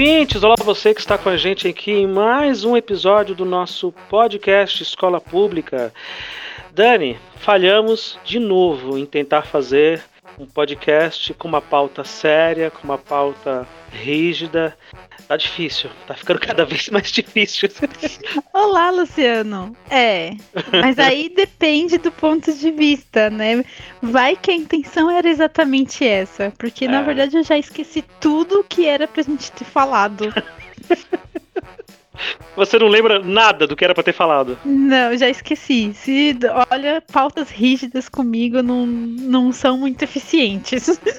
ouvintes! Olá você que está com a gente aqui em mais um episódio do nosso podcast Escola Pública. Dani, falhamos de novo em tentar fazer um podcast com uma pauta séria, com uma pauta rígida. Tá difícil, tá ficando cada vez mais difícil. Olá, Luciano. É, mas aí depende do ponto de vista, né? Vai que a intenção era exatamente essa, porque é. na verdade eu já esqueci tudo que era pra gente ter falado. Você não lembra nada do que era para ter falado? Não, já esqueci. Se olha, pautas rígidas comigo não, não são muito eficientes.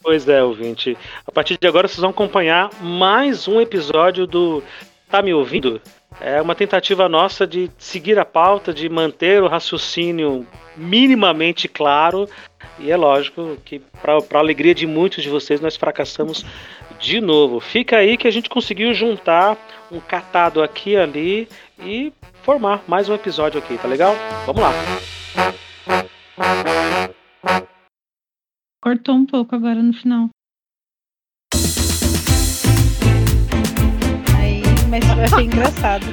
Pois é, ouvinte. A partir de agora vocês vão acompanhar mais um episódio do Tá me ouvindo? É uma tentativa nossa de seguir a pauta, de manter o raciocínio minimamente claro. E é lógico que, para alegria de muitos de vocês, nós fracassamos de novo. Fica aí que a gente conseguiu juntar um catado aqui e ali e formar mais um episódio aqui, tá legal? Vamos lá! Cortou um pouco agora no final. Aí, mas eu achei engraçado.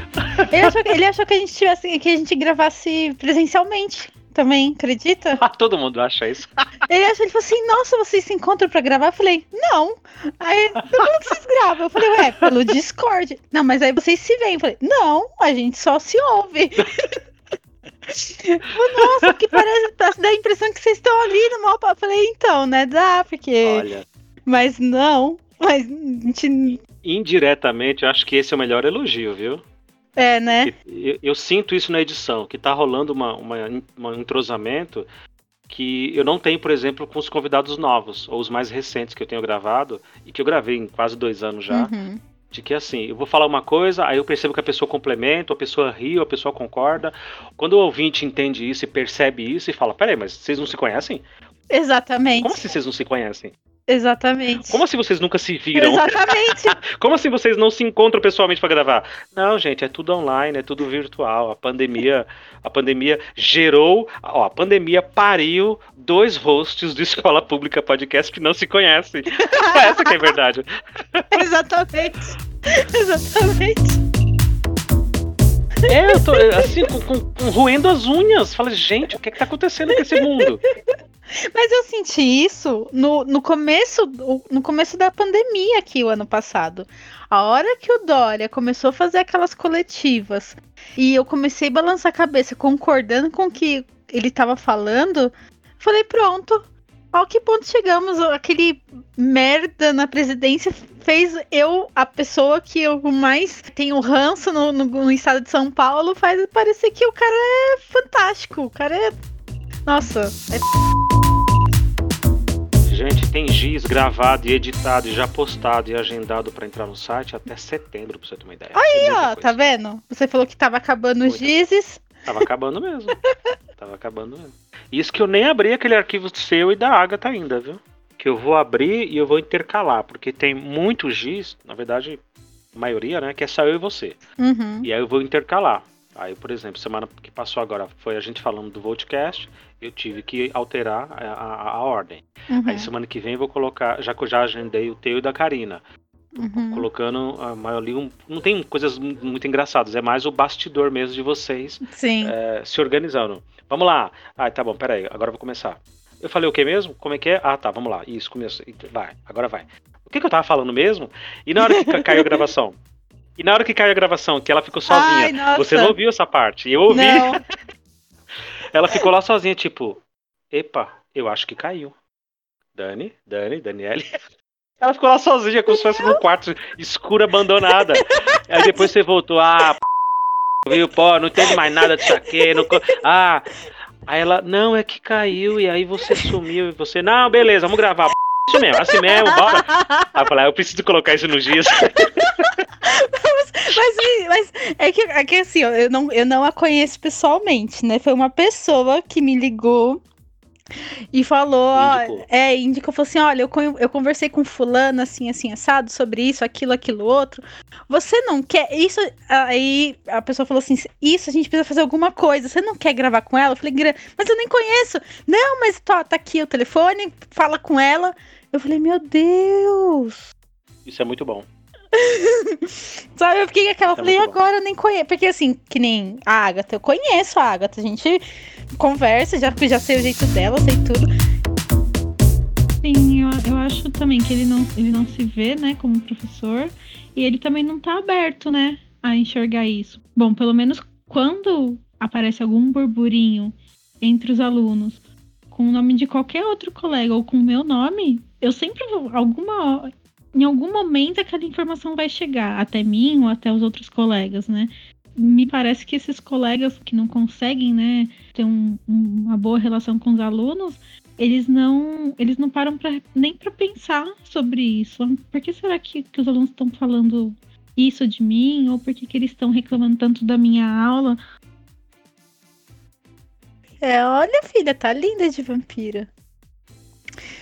Ele achou, ele achou que a gente tivesse que a gente gravasse presencialmente também, acredita? Ah, todo mundo acha isso. Ele achou, ele falou assim, nossa, vocês se encontram pra gravar? Eu falei, não. Aí, como que vocês gravam? Eu falei, ué, pelo Discord. Não, mas aí vocês se veem. Eu falei, não, a gente só se ouve. Nossa, que parece. Dá a impressão que vocês estão ali no mapa. Eu falei, então, né? Dá, porque. Olha. Mas não. Mas. Gente... Indiretamente, eu acho que esse é o melhor elogio, viu? É, né? Eu, eu, sinto isso na edição, que tá rolando uma, uma, um entrosamento que eu não tenho, por exemplo, com os convidados novos, ou os mais recentes que eu tenho gravado, e que eu gravei em quase dois anos já. Uhum de que assim, eu vou falar uma coisa, aí eu percebo que a pessoa complementa, a pessoa ri, a pessoa concorda. Quando o ouvinte entende isso e percebe isso e fala, peraí, mas vocês não se conhecem? Exatamente. Como assim vocês não se conhecem? Exatamente. Como assim vocês nunca se viram? Exatamente. Como assim vocês não se encontram pessoalmente para gravar? Não, gente, é tudo online, é tudo virtual. A pandemia, a pandemia gerou, ó, a pandemia pariu dois hosts de escola pública podcast que não se conhecem. Essa que é a verdade. Exatamente. Exatamente. É, eu tô assim, com, com, com, roendo as unhas. Fala, gente, o que, é que tá acontecendo com esse mundo? Mas eu senti isso no, no começo no começo da pandemia aqui o ano passado. A hora que o Dória começou a fazer aquelas coletivas e eu comecei a balançar a cabeça concordando com o que ele estava falando, falei, pronto. Ao que ponto chegamos? Aquele merda na presidência fez eu, a pessoa que eu mais tenho ranço no, no, no estado de São Paulo, faz parecer que o cara é fantástico. O cara é. Nossa, é. Gente, tem giz gravado e editado e já postado e agendado para entrar no site até setembro, pra você ter uma ideia. Aí, ó, tá vendo? Você falou que tava acabando os gizes. Tava acabando mesmo. tava acabando mesmo. Isso que eu nem abri aquele arquivo seu e da Agatha ainda, viu? Que eu vou abrir e eu vou intercalar, porque tem muito giz, na verdade, a maioria, né? Que é só eu e você. Uhum. E aí eu vou intercalar. Aí, por exemplo, semana que passou agora foi a gente falando do Voltcast, eu tive que alterar a, a, a ordem. Uhum. Aí semana que vem eu vou colocar, já que eu já agendei o teu e da Karina. Uhum. Colocando a maioria. Um, não tem coisas muito engraçadas, é mais o bastidor mesmo de vocês é, se organizando. Vamos lá. Ah, tá bom, peraí, agora eu vou começar. Eu falei o que mesmo? Como é que é? Ah, tá, vamos lá. Isso, começou. Vai, agora vai. O que, que eu tava falando mesmo? E na hora que caiu a gravação? E na hora que caiu a gravação, que ela ficou sozinha, Ai, você não ouviu essa parte? Eu ouvi. ela ficou lá sozinha, tipo, epa, eu acho que caiu. Dani, Dani, Daniele. Ela ficou lá sozinha, como se fosse num quarto escuro, abandonada. Aí depois você voltou, ah, p... viu, pô, não teve mais nada disso aqui. Não... Ah. Aí ela, não, é que caiu, e aí você sumiu, e você, não, beleza, vamos gravar. Isso mesmo, assim mesmo, bora. Aí eu falei, ah, eu preciso colocar isso nos dias. Mas, mas é, que, é que assim, eu não, eu não a conheço pessoalmente, né? Foi uma pessoa que me ligou e falou, indicou. é, indicou, falou assim, olha, eu, eu conversei com fulano, assim, assim, assado, sobre isso, aquilo, aquilo, outro. Você não quer, isso, aí a pessoa falou assim, isso, a gente precisa fazer alguma coisa, você não quer gravar com ela? Eu falei, mas eu nem conheço. Não, mas tá, tá aqui o telefone, fala com ela. Eu falei, meu Deus. Isso é muito bom. Sabe, eu fiquei aquela, É falei, agora eu nem conheço. Porque assim, que nem a Agatha, eu conheço a Agatha, a gente conversa, já, já sei o jeito dela, sei tudo. Sim, eu, eu acho também que ele não, ele não se vê, né, como professor, e ele também não tá aberto, né, a enxergar isso. Bom, pelo menos quando aparece algum burburinho entre os alunos com o nome de qualquer outro colega ou com o meu nome, eu sempre vou, alguma em algum momento aquela informação vai chegar até mim ou até os outros colegas, né? Me parece que esses colegas que não conseguem, né, ter um- um- uma boa relação com os alunos, eles não, eles não param pra, nem para pensar sobre isso. Por que será que, que os alunos estão falando isso de mim? Ou por que, que eles estão reclamando tanto da minha aula? É, olha, filha, tá linda de vampira.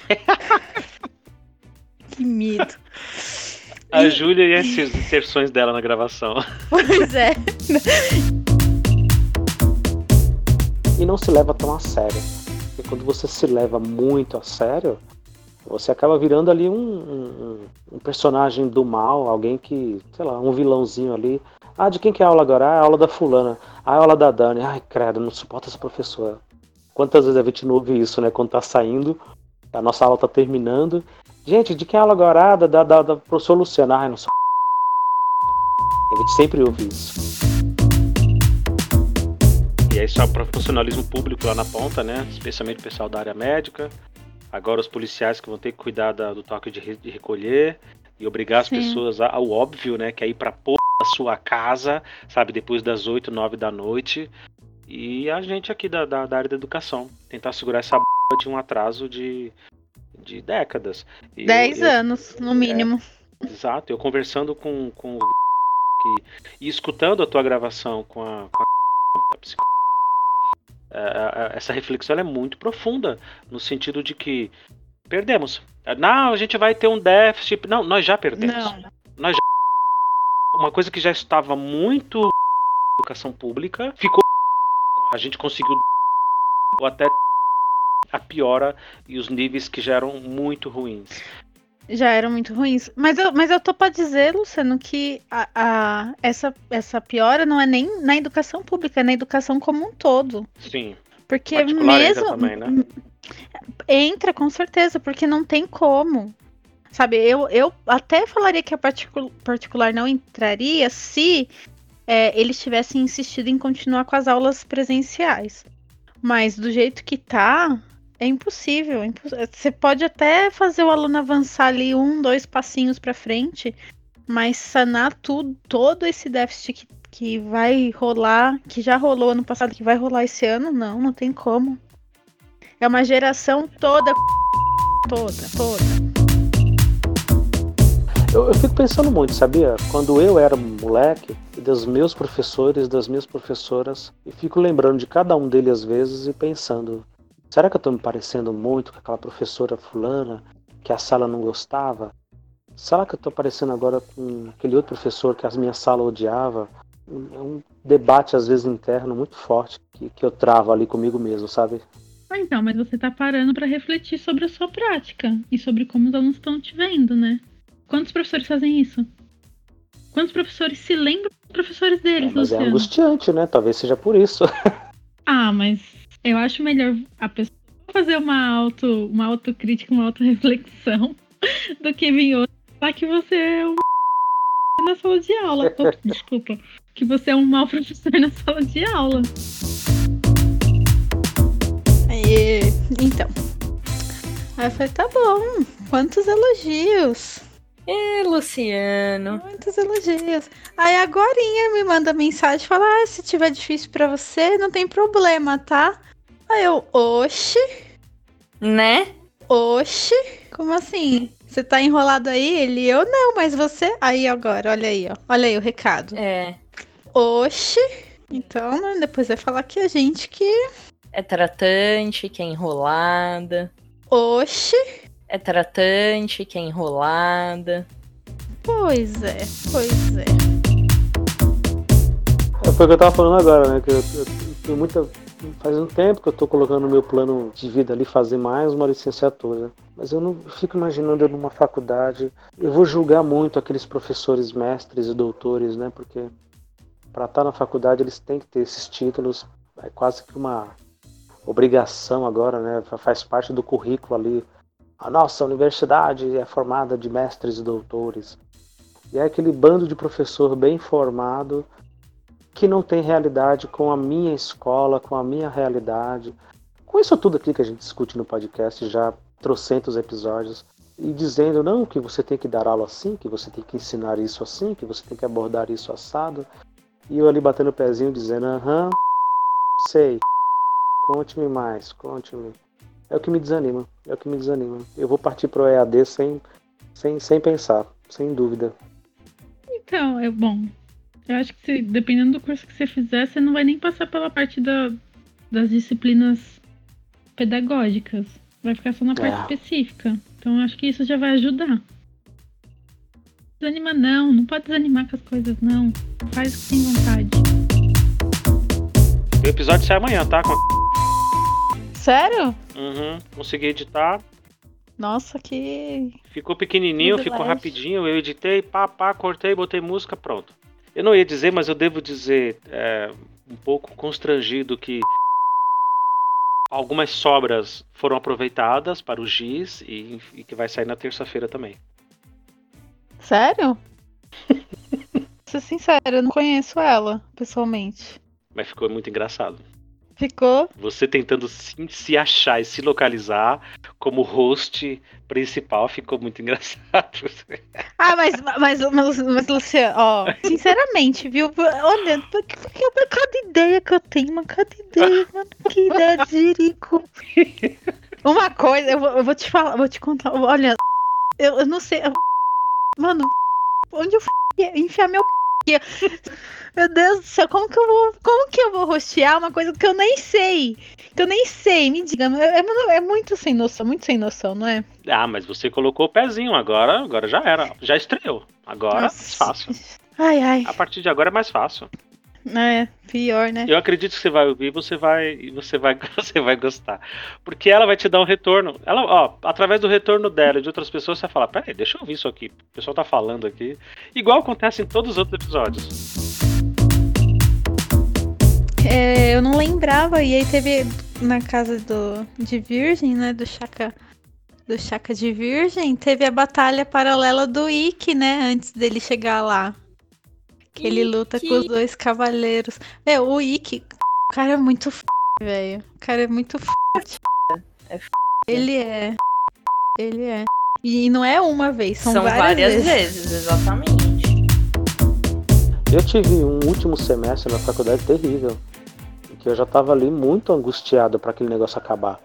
que medo. A E- Júlia e as inserções dela na gravação. Pois é. e não se leva tão a sério. Porque quando você se leva muito a sério, você acaba virando ali um, um- um personagem do mal, alguém que, sei lá, um vilãozinho ali. Ah, de quem que é a aula agora? Ah, é a aula da fulana. Ah, é a aula da Dani. Ai, credo, não suporto essa professora. Quantas vezes a gente não ouve isso, né? Quando tá saindo, a nossa aula tá terminando. Gente, de quem é a aula agora? Ah, da, da, da, da professora Luciana. Ai, não sou. A gente sempre ouve isso. E aí só profissionalismo público lá na ponta, né? Especialmente o pessoal da área médica. Agora os policiais que vão ter que cuidar da- do toque de, re- de recolher e obrigar as Sim. pessoas ao óbvio, né? Que é ir pra porra da sua casa, sabe? Depois das 8, 9 da noite. E a gente aqui da, da, da área da educação. Tentar segurar essa b de um atraso de, de décadas. E eu- Dez eu- anos, no mínimo. Exato, eu conversando com, com o que, e escutando a tua gravação com a, com a, é, é, essa reflexão é muito profunda, no sentido de que perdemos. Não, a gente vai ter um déficit. Não, nós já perdemos. Não. Uma coisa que já estava muito educação pública ficou. A gente conseguiu ou até a piora e os níveis que já eram muito ruins. Já eram muito ruins. Mas eu, mas eu tô pra dizer, Luciano, que a, a- essa, essa piora não é nem na educação pública, é na educação como um todo. Sim, Porque mesmo. também, né? Entra, com certeza, porque não tem como. Sabe, eu, eu até falaria que a particu- particular não entraria se é, eles tivessem insistido em continuar com as aulas presenciais. Mas do jeito que tá, é impossível. é imposs- Você pode até fazer o aluno avançar ali um, dois passinhos pra frente, mas sanar tudo, todo esse déficit que, que vai rolar, que já rolou ano passado, que vai rolar esse ano, não, não tem como. É uma geração toda, toda, toda. Eu, eu fico pensando muito, sabia? Quando eu era moleque, dos meus professores, das minhas professoras, e fico lembrando de cada um deles às vezes e pensando: será que eu tô me parecendo muito com aquela professora fulana que a sala não gostava? Será que eu tô parecendo agora com aquele outro professor que a minha sala odiava? É um debate às vezes interno muito forte que, que eu travo ali comigo mesmo, sabe? Ah, então, mas você tá parando pra refletir sobre a sua prática e sobre como os alunos estão te vendo, né? Quantos professores fazem isso? Quantos professores se lembram dos professores É, deles, mas é Luciano? angustiante, né? Talvez seja por isso. Ah, mas eu acho melhor a pessoa fazer uma auto, uma autocrítica, uma autorreflexão do que vir outro falar que você é um na sala de aula. Ops, desculpa. Que você é um mau professor na sala de aula. Aí, então. Aí eu falei, tá bom. Quantos elogios. Ê, Luciano. Muitos elogios. Aí agorinha me manda mensagem e fala: ah, se tiver difícil pra você, não tem problema, tá? Aí eu, oxe, Né? oxe, como assim? Você tá enrolado aí? Ele, eu não, mas você. Aí agora, olha aí, ó. Olha aí o recado. É. Oxe. Então, né, depois vai falar que a gente que. É tratante, que é enrolada. Oxe. É tratante, que é enrolada. Pois é, pois é. É, Foi o que eu tava falando agora, né? Que eu, eu tenho muita Faz um tempo que eu tô colocando no meu plano de vida ali fazer mais uma licenciatura. Mas eu não fico imaginando eu numa faculdade. Eu vou julgar muito aqueles professores, mestres e doutores, né? Porque para estar na faculdade eles têm que ter esses títulos. É quase que uma obrigação agora, né? Faz parte do currículo ali. A nossa universidade é formada de mestres e doutores. E é aquele bando de professor bem formado que não tem realidade com a minha escola, com a minha realidade. Com isso tudo aqui que a gente discute no podcast já trocentos episódios. E dizendo, não, que você tem que dar aula assim, que você tem que ensinar isso assim, que você tem que abordar isso assado. E eu ali batendo o pezinho dizendo, aham, sei, conte-me mais, conte-me. É o que me desanima, é o que me desanima. Eu vou partir pro EAD sem, sem, sem pensar, sem dúvida. Então, é bom. Eu acho que se, dependendo do curso que você fizer, você não vai nem passar pela parte da, das disciplinas pedagógicas. Vai ficar só na parte É. específica. Então eu acho que isso já vai ajudar. Desanima não, não pode desanimar com as coisas, não. Faz o que tem vontade. O episódio sai amanhã, tá? Sério? Uhum. Consegui editar. Nossa, que. Ficou pequenininho, ficou rapidinho. Eu editei, pá, pá, cortei, botei música, pronto. Eu não ia dizer, mas eu devo dizer é, um pouco constrangido que algumas sobras foram aproveitadas para o giz e, e que vai sair na terça-feira também. Sério? Ser sincera, eu não conheço ela, pessoalmente. Mas ficou muito engraçado. Ficou? Você tentando se, se achar e se localizar como host principal ficou muito engraçado. Ah, mas, mas, mas, mas Luciano, ó, sinceramente, viu? Olha, porque, porque cada ideia que eu tenho, mano, cada ideia, mano, que ideia de jirico. Uma coisa, eu vou, eu vou te falar, vou te contar, olha, eu, eu não sei, eu- mano, onde eu enfiar meu p... Meu Deus do céu, como que eu vou, como que eu vou rostear uma coisa que eu nem sei? Que eu nem sei, me diga, é, é, é muito sem noção, muito sem noção, não é? Ah, mas você colocou o pezinho, agora, agora já era. Já estreou. Agora é mais fácil. Ai, ai, A partir de agora é mais fácil. É, pior, né? Eu acredito que você vai ouvir, você vai, e você vai, você vai gostar, porque ela vai te dar um retorno. Ela, ó, através do retorno dela e de outras pessoas, você vai falar, peraí, deixa eu ouvir isso aqui. O pessoal tá falando aqui, igual acontece em todos os outros episódios. É, eu não lembrava, e aí teve na casa do, de Virgem, né, do Chaka, do Chaka de Virgem, teve a batalha paralela do Ikki, né, antes dele chegar lá. Que ele luta com os dois cavaleiros. Meu, o Ikki, o cara é muito f, velho. O cara é muito f. É f***. Ele é. Ele é. E não é uma vez, são, São, várias, vezes. exatamente. Eu tive um último semestre na faculdade terrível, que eu já estava ali muito angustiado para aquele negócio acabar.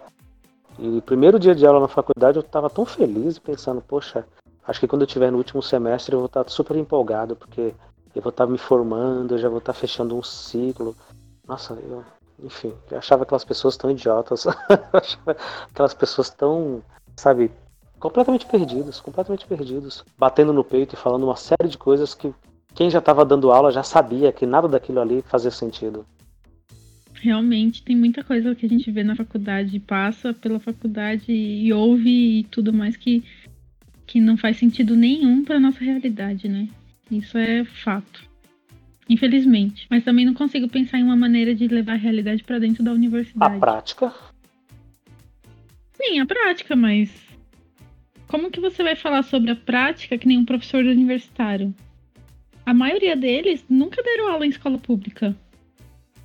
E o primeiro dia de aula na faculdade eu estava tão feliz pensando, poxa, acho que quando eu tiver no último semestre eu vou estar super empolgado, porque eu vou estar me formando, eu já vou estar fechando um ciclo. Nossa, eu, enfim, eu achava aquelas pessoas tão idiotas, aquelas pessoas tão, sabe, completamente perdidas, completamente perdidos, batendo no peito e falando uma série de coisas que quem já estava dando aula já sabia que nada daquilo ali fazia sentido. Realmente, tem muita coisa que a gente vê na faculdade, passa pela faculdade e ouve e tudo mais que, que não faz sentido nenhum para nossa realidade, né? Isso é fato. Infelizmente. Mas também não consigo pensar em uma maneira de levar a realidade para dentro da A universidade. prática, Sim, a prática, mas. Como que você vai falar sobre a prática que nem um professor universitário? A maioria deles nunca deram aula em escola pública.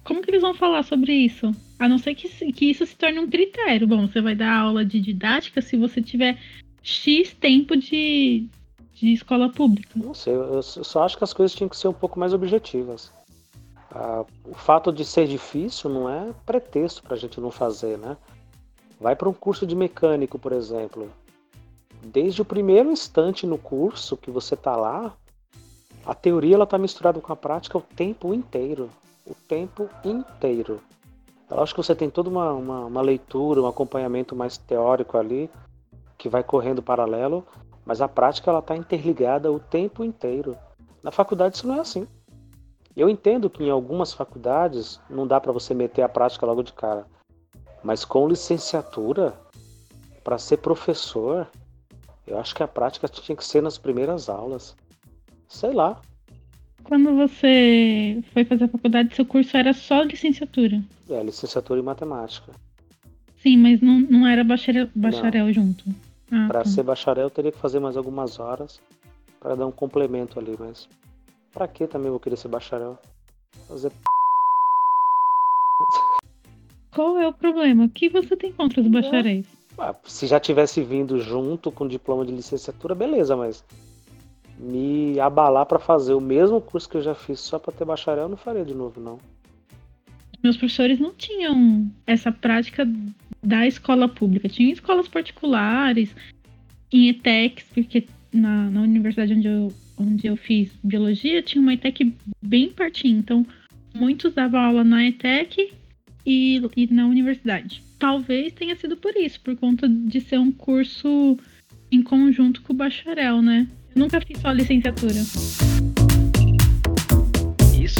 Como que eles vão falar sobre isso? A não ser que, que isso se torne um critério. Bom, você vai dar aula de didática se você tiver X tempo de, de escola pública. não sei, eu só acho que as coisas tinham que ser um pouco mais objetivas. Ah, o fato de ser difícil não é pretexto para a gente não fazer, né? Vai para um curso de mecânico, por exemplo. Desde o primeiro instante no curso que você tá lá, a teoria ela tá misturada com a prática o tempo inteiro. O tempo inteiro. Eu acho que você tem toda uma, uma, uma leitura, um acompanhamento mais teórico ali, que vai correndo paralelo, mas a prática ela está interligada o tempo inteiro. Na faculdade isso não é assim. Eu entendo que em algumas faculdades não dá para você meter a prática logo de cara. Mas com licenciatura, para ser professor, eu acho que a prática tinha que ser nas primeiras aulas. Sei lá. Quando você foi fazer a faculdade, seu curso era só licenciatura? É, licenciatura em matemática. Sim, mas não, não era bacharel, bacharel junto. Ah, Para ser bacharel, eu teria que fazer mais algumas horas para dar um complemento ali, mas para que também eu vou querer ser bacharel? Fazer Qual é o problema? O que você tem contra os bacharéis? Ah, se já tivesse vindo junto com diploma de licenciatura, beleza, mas me abalar para fazer o mesmo curso que eu já fiz só para ter bacharel, eu não faria de novo, não. Meus professores não tinham essa prática da escola pública. Tinha escolas particulares, em ETECs, porque na, na universidade onde eu, onde eu fiz biologia tinha uma ETEC bem pertinho. Então, muitos davam aula na ETEC e, e na universidade. Talvez tenha sido por isso, por conta de ser um curso em conjunto com o bacharel, né? Eu nunca fiz só licenciatura.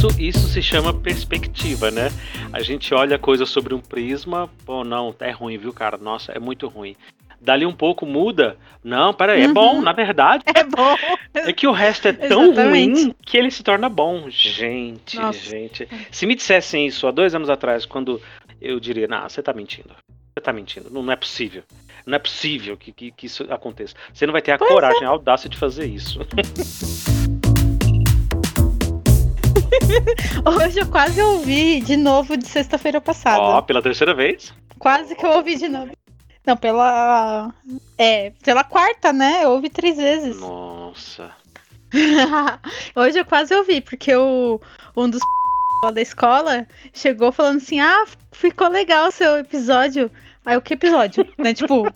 Isso, isso se chama perspectiva, né? A gente olha a coisa sobre um prisma, pô, não, é ruim, viu, cara? Nossa, é muito ruim. Dali um pouco muda. Não, peraí, é Uhum. bom, na verdade. É bom. É que o resto é tão Exatamente. ruim que ele se torna bom. Gente, Nossa. gente. Se me dissessem isso há dois anos atrás, quando eu diria, não, você tá mentindo. Você tá mentindo. Não, não é possível. Não é possível que, que, que isso aconteça. Você não vai ter a Pois é. coragem, a audácia de fazer isso. Hoje eu quase ouvi de novo de sexta-feira passada. Ó, pela terceira vez. Quase que eu ouvi de novo. Não, pela. É, pela quarta, né? Eu ouvi três vezes. Nossa. Hoje eu quase ouvi, porque o, um dos da escola chegou falando assim: Ah, ficou legal o seu episódio. Aí o que episódio? né? Tipo,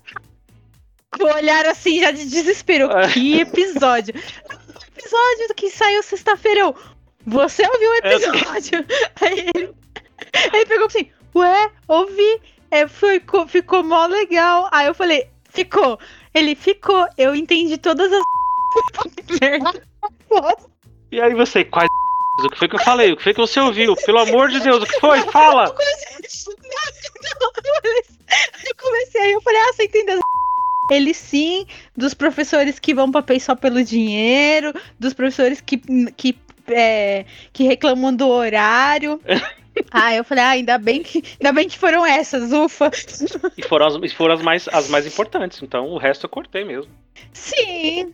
com o olhar assim já de desespero. Que episódio? Episódio que saiu sexta-feira. Eu, Você ouviu o episódio? Aí ele, ele pegou assim: Ué, ouvi. É, ficou, ficou mó legal. Aí eu falei: Ficou. Ele ficou. Eu entendi todas as merda. E aí você, quais o que foi que eu falei? O que foi que você ouviu? Pelo amor de Deus, o que foi? Fala! Eu comecei, eu comecei- eu aí, falei, ah, você entendeu? Ele sim, dos professores que vão pra PEI só pelo dinheiro, dos professores que, que, é, que reclamam do horário. Ah, eu falei, ah, ainda bem que, ainda bem que foram essas, ufa. E foram as, e foram as, mais, as mais importantes, então o resto eu cortei mesmo. Sim.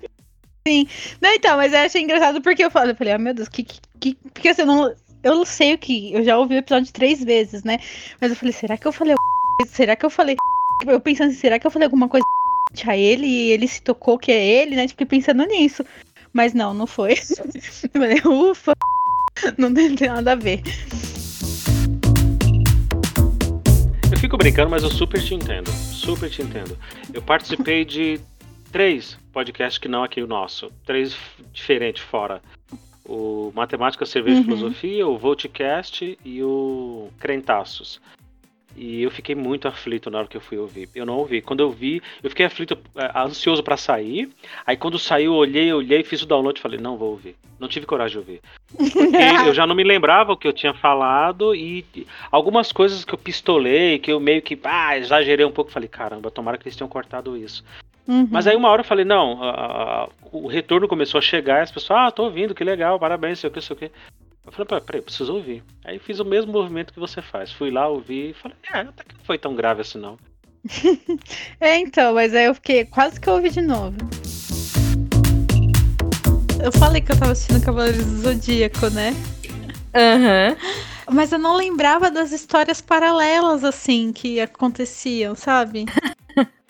Sim. Não, então, mas eu achei engraçado porque eu falei, eu falei, ah, meu Deus, que, que, que- porque assim, eu não. Eu sei o que. Eu já ouvi o episódio três vezes, né? Mas eu falei, será que eu falei Será que eu falei. Eu pensando assim, será que eu falei alguma coisa a ele e ele se tocou que é ele, né? Fiquei pensando nisso. Mas não, não foi. Eu falei, ufa, não tem nada a ver. Eu fico brincando, mas eu super te entendo. Super te entendo. Eu participei de três podcasts que não aqui o nosso. Três diferentes fora. O Matemática, Cerveja e Uhum. Filosofia, o Voltcast e o Crentaços. E eu fiquei muito aflito na hora que eu fui ouvir. Eu não ouvi. Quando eu vi, eu fiquei aflito, eh, ansioso pra sair. Aí quando saiu, eu olhei, olhei, fiz o download e falei, não vou ouvir. Não tive coragem de ouvir. Porque eu já não me lembrava o que eu tinha falado e algumas coisas que eu pistolei, que eu meio que ah, exagerei um pouco. Falei, caramba, tomara que eles tenham cortado isso. Uhum. Mas aí uma hora eu falei, não, a- a- o retorno começou a chegar as pessoas, ah, tô ouvindo, que legal, parabéns, sei o que, sei o que. Eu falei, peraí, peraí, preciso ouvir. Aí fiz o mesmo movimento que você faz. Fui lá, ouvi e falei, é, até que não foi tão grave assim não. É, então, mas aí eu fiquei quase que eu ouvi de novo. Eu falei que eu tava assistindo Cavaleiros do Zodíaco, né? Aham. Mas eu não lembrava das histórias paralelas, assim, que aconteciam, sabe?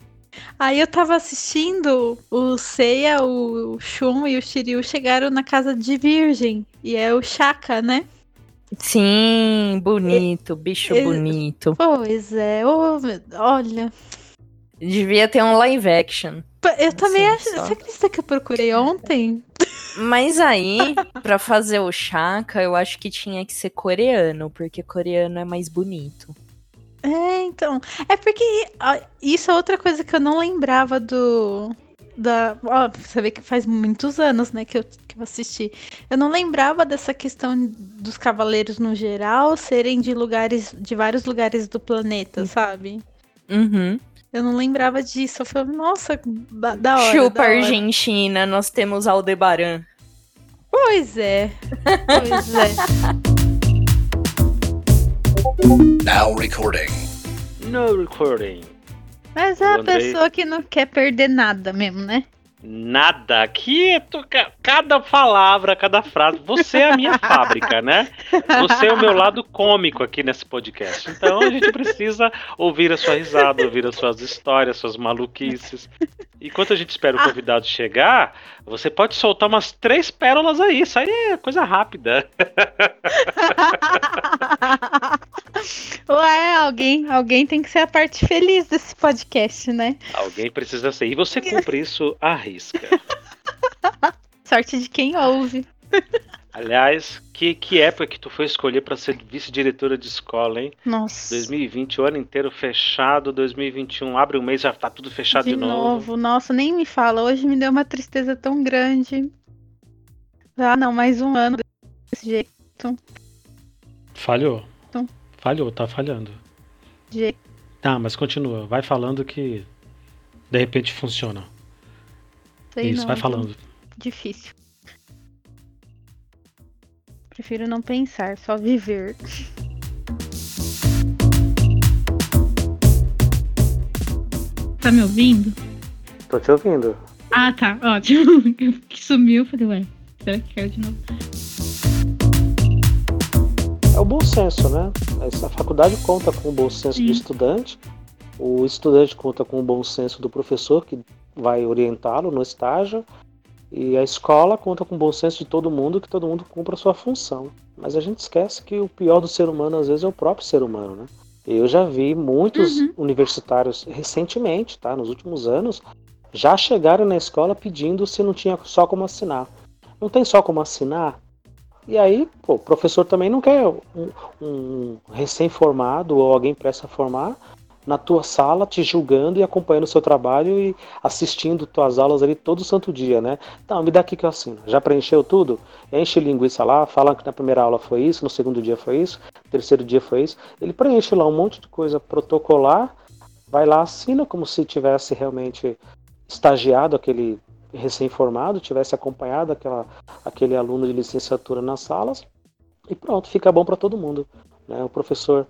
Aí eu tava assistindo, o Seiya, o Shun e o Shiryu chegaram na casa de Virgem. E é o Shaka, né? Sim, bonito, bicho E- bonito. Pois é, meu- olha. Devia ter um live action. Eu também Sim, acho. só. Você acredita que eu procurei ontem? Mas aí, pra fazer o Chaka, eu acho que tinha que ser coreano, porque coreano é mais bonito. É, então. É porque isso é outra coisa que eu não lembrava do. da. Ó, você vê que faz muitos anos, né, que eu, que eu assisti. Eu não lembrava dessa questão dos cavaleiros no geral serem de lugares. de vários lugares do planeta, sabe? Uhum. Eu não lembrava disso. Eu falei, nossa, da, da hora. Chupa da hora. Argentina, nós temos Aldebaran. Pois é. Pois é. Now recording. No recording. Mas é a pessoa que não quer perder nada mesmo, né? Nada. Aqui, é cada palavra, cada frase. Você é a minha fábrica, né? Você é o meu lado cômico aqui nesse podcast. Então a gente precisa ouvir a sua risada, ouvir as suas histórias, suas maluquices. Enquanto a gente espera o convidado chegar, você pode soltar umas três pérolas aí. Isso aí é coisa rápida. Ué, alguém, alguém tem que ser a parte feliz desse podcast, né? Alguém precisa ser. E você cumpre isso à risca. Sorte de quem ouve. Aliás, que, que época que tu foi escolher para ser vice-diretora de escola, hein? Nossa. 2020, o ano inteiro fechado, 2021 abre um mês, já tá tudo fechado de, de novo. novo. Nossa, nem me fala. Hoje me deu uma tristeza tão grande. Ah, não, mais um ano desse jeito. Falhou. Então. Falhou, tá falhando. de. Tá, mas continua. Vai falando que de repente funciona. Sei Isso, não, vai viu? falando. Difícil. Prefiro não pensar, só viver. Tá me ouvindo? Tô te ouvindo. Ah, tá, ótimo. Que sumiu, falei, ué, será que caiu de novo? É o bom senso, né? Essa faculdade conta com o bom senso Sim. do estudante, o estudante conta com o bom senso do professor que vai orientá-lo no estágio, e a escola conta com o bom senso de todo mundo, que todo mundo cumpra a sua função. Mas a gente esquece que o pior do ser humano às vezes é o próprio ser humano, né? Eu já vi muitos Uhum. universitários recentemente, tá? Nos últimos anos, já chegaram na escola pedindo se não tinha só como assinar. Não tem só como assinar? E aí, pô, o professor também não quer um, um recém-formado ou alguém prestes a formar na tua sala te julgando e acompanhando o seu trabalho e assistindo tuas aulas ali todo santo dia, né? Então, me dá aqui que eu assino. Já preencheu tudo? Enche linguiça lá, fala que na primeira aula foi isso, no segundo dia foi isso, no terceiro dia foi isso. Ele preenche lá um monte de coisa protocolar, vai lá, assina como se tivesse realmente estagiado aquele recém-formado, tivesse acompanhado aquela, aquele aluno de licenciatura nas salas e pronto, fica bom para todo mundo. Né? O professor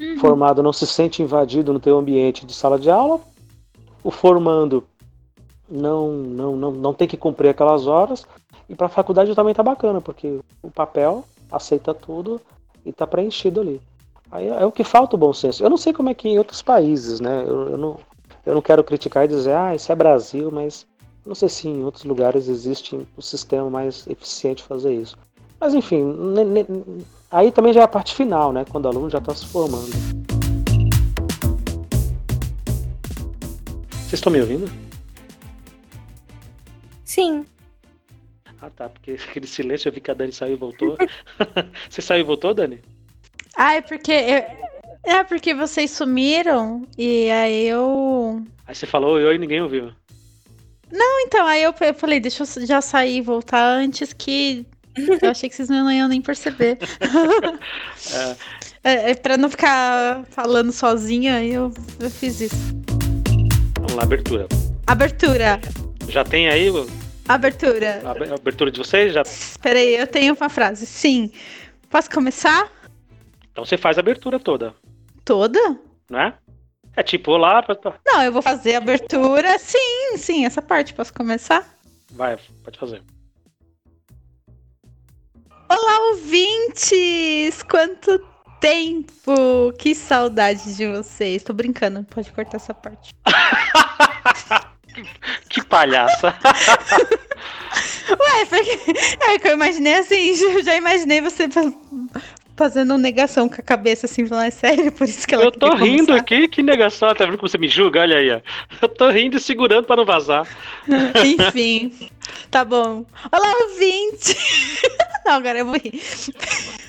Uhum. formado não se sente invadido no teu ambiente de sala de aula, o formando não, não, não, não tem que cumprir aquelas horas, e para a faculdade também tá bacana, porque o papel aceita tudo e tá preenchido ali. Aí é o que falta o bom senso. Eu não sei como é que em outros países, né? Eu, eu não, eu não quero criticar e dizer, ah, isso é Brasil, mas não sei se em outros lugares existe um sistema mais eficiente de fazer isso. Mas enfim, aí também já é a parte final, né? Quando o aluno já está se formando. Vocês estão me ouvindo? Sim. Ah tá, porque aquele silêncio eu vi que a Dani saiu e voltou. Você saiu e voltou, Dani? Ah, é porque. eu- É porque vocês sumiram e aí eu. Aí você falou oi, oi e ninguém ouviu. Então, aí eu eu falei, deixa eu já sair e voltar antes que. Eu achei que vocês não iam nem perceber. é, é pra não ficar falando sozinha, aí eu, eu fiz isso. Vamos lá, abertura. Abertura. Já tem aí Abertura. a ab- a abertura de vocês? Já... Peraí, eu tenho uma frase. Sim. Posso começar? Então você faz a abertura toda, Toda? não é? Tipo, olá, Não, eu vou fazer a abertura. Sim, sim, essa parte. Posso começar? vai, pode fazer. Olá, ouvintes! Quanto tempo! Que saudade de vocês. Tô brincando, pode cortar essa parte. Que palhaça. Ué, porque é que eu imaginei assim, eu já imaginei você fazendo negação com a cabeça assim, falando, é sério, por isso que ela Eu tô rindo começar?" aqui, que negação. Tá vendo como você me julga? Olha aí, ó. Eu tô rindo e segurando pra não vazar. Enfim, tá bom. Olá, ouvinte! Não, agora eu vou rir.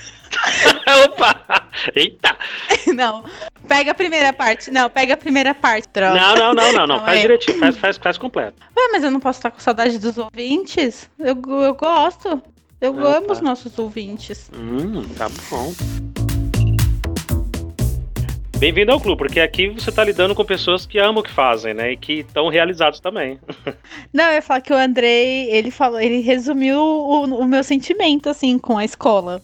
Opa! Eita! Não, pega a primeira parte. Não, pega a primeira parte, troca. Não, não, não, não, não. Não Faz é. direitinho, faz, faz, faz completo. Ué, mas eu não posso estar com saudade dos ouvintes? Eu, eu gosto. Eu Ah, amo tá. os nossos ouvintes. Hum, tá bom. Bem-vindo ao clube, porque aqui você tá lidando com pessoas que amam o que fazem, né? E que estão realizados também. Não, eu ia falar que o Andrei, ele falou, ele resumiu o, o meu sentimento, assim, com a escola,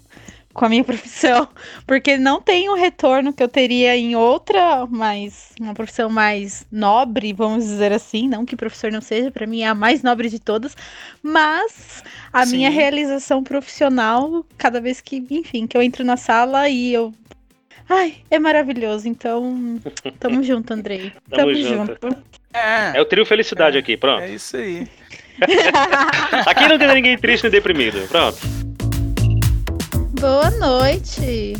com a minha profissão. Porque não tem o retorno que eu teria em outra, mas uma profissão mais nobre, vamos dizer assim. Não que professor não seja, pra mim é a mais nobre de todas. Mas a Sim. minha realização profissional, cada vez que, enfim, que eu entro na sala e eu. Ai, é maravilhoso. Então, tamo junto, Andrei. Tamo Tamo, junto. junto. É, É o trio felicidade aqui, pronto. é isso aí. Aqui não tem ninguém triste nem deprimido. Pronto. Boa noite.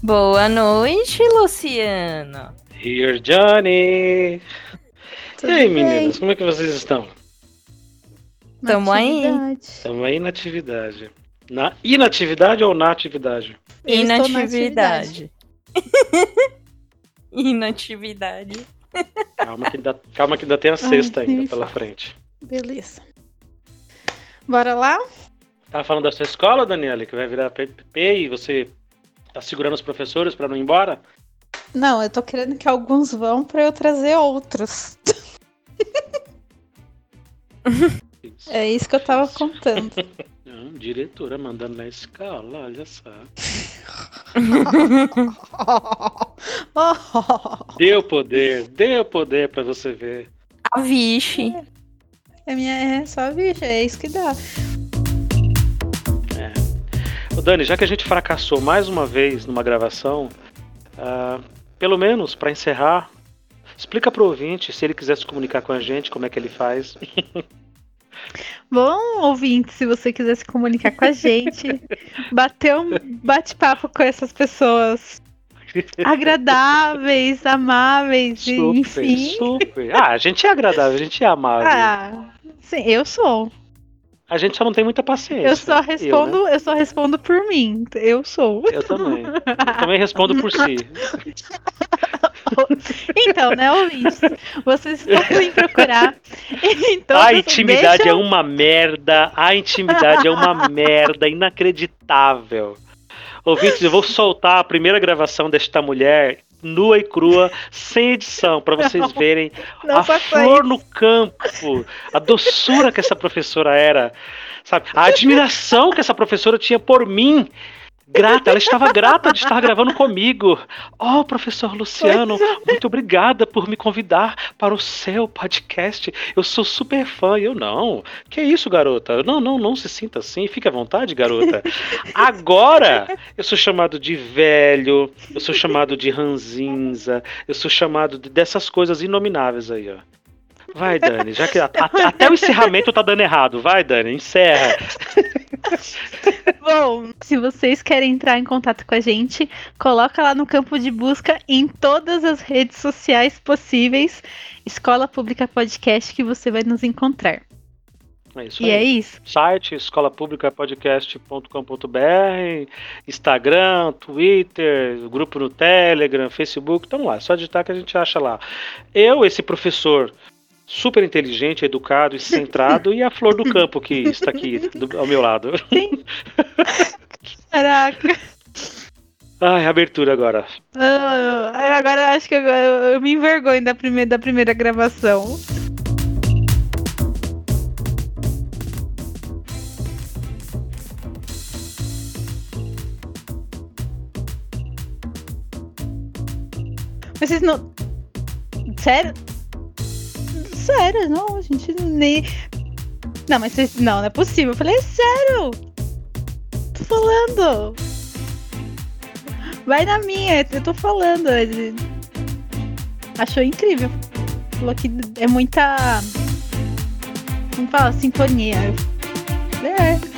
Boa noite, Luciano. Here, Johnny. Tudo e aí, bem? meninas, como é que vocês estão? Tamo aí. Estamos aí na atividade. Na inatividade ou na atividade? Eu Inatividade. Inatividade. Calma que, dá, calma que ainda tem a sexta me ainda pela frente. Beleza. Bora lá? Tava falando da sua escola, Daniela, que vai virar PPP e você tá segurando os professores para não ir embora? Não, eu tô querendo que alguns vão pra eu trazer outros. Isso. É isso que eu tava contando. Não, diretora mandando na escola, olha só. Deu poder, deu poder para você ver. A Vixe. É minha é só bicha, é isso que dá. Dani, já que a gente fracassou mais uma vez numa gravação, ah, pelo menos para encerrar, explica pro ouvinte, se ele quiser se comunicar com a gente, como é que ele faz. Bom, ouvinte, se você quiser se comunicar com a gente, bater um bate-papo com essas pessoas agradáveis, amáveis, Super, enfim. super. Ah, a gente é agradável, a gente é amável. Ah, sim, eu sou. A gente só não tem muita paciência. Eu só Eu, respondo, eu, só respondo por mim. Eu sou. né? Eu também. Eu também respondo por si. Então, né, ouvintes? Vocês podem procurar. Então, a intimidade deixa- é uma merda. A intimidade é uma merda inacreditável. Ouvintes, eu vou soltar a primeira gravação desta mulher nua e crua, sem edição, para vocês verem Não a flor isso. no campo, a doçura que essa professora era, sabe? A admiração que essa professora tinha por mim. Grata, ela estava grata de estar gravando comigo. Oh, professor Luciano, muito obrigada por me convidar para o seu podcast. Eu sou super fã. E eu não. Que isso, garota? Não, não, não se sinta assim. Fique à vontade, garota. Agora eu sou chamado de velho, eu sou chamado de ranzinza, eu sou chamado de- dessas coisas inomináveis aí, ó. Vai, Dani, já que a- a- até o encerramento tá dando errado. Vai, Dani, encerra. Bom, se vocês querem entrar em contato com a gente, coloca lá no campo de busca em todas as redes sociais possíveis. Escola Pública Podcast que você vai nos encontrar. É isso E é aí. isso. Site escolapublicapodcast.com.br, Instagram, Twitter, grupo no Telegram, Facebook, estamos lá, é só digitar que a gente acha lá. Eu, esse professor super inteligente, educado e centrado, e a flor do campo que está aqui do- ao meu lado. Caraca. Ai, abertura agora. Ah, agora acho que eu, eu me envergonho da primeira, da primeira gravação. Mas vocês não. Sério? Sério, não, a gente nem. Não, mas vocês. Não, não é possível. Eu falei, é sério! Tô falando! Vai na minha, eu tô falando. ele Achou incrível. Falou que é muita. Como fala? Sintonia. É.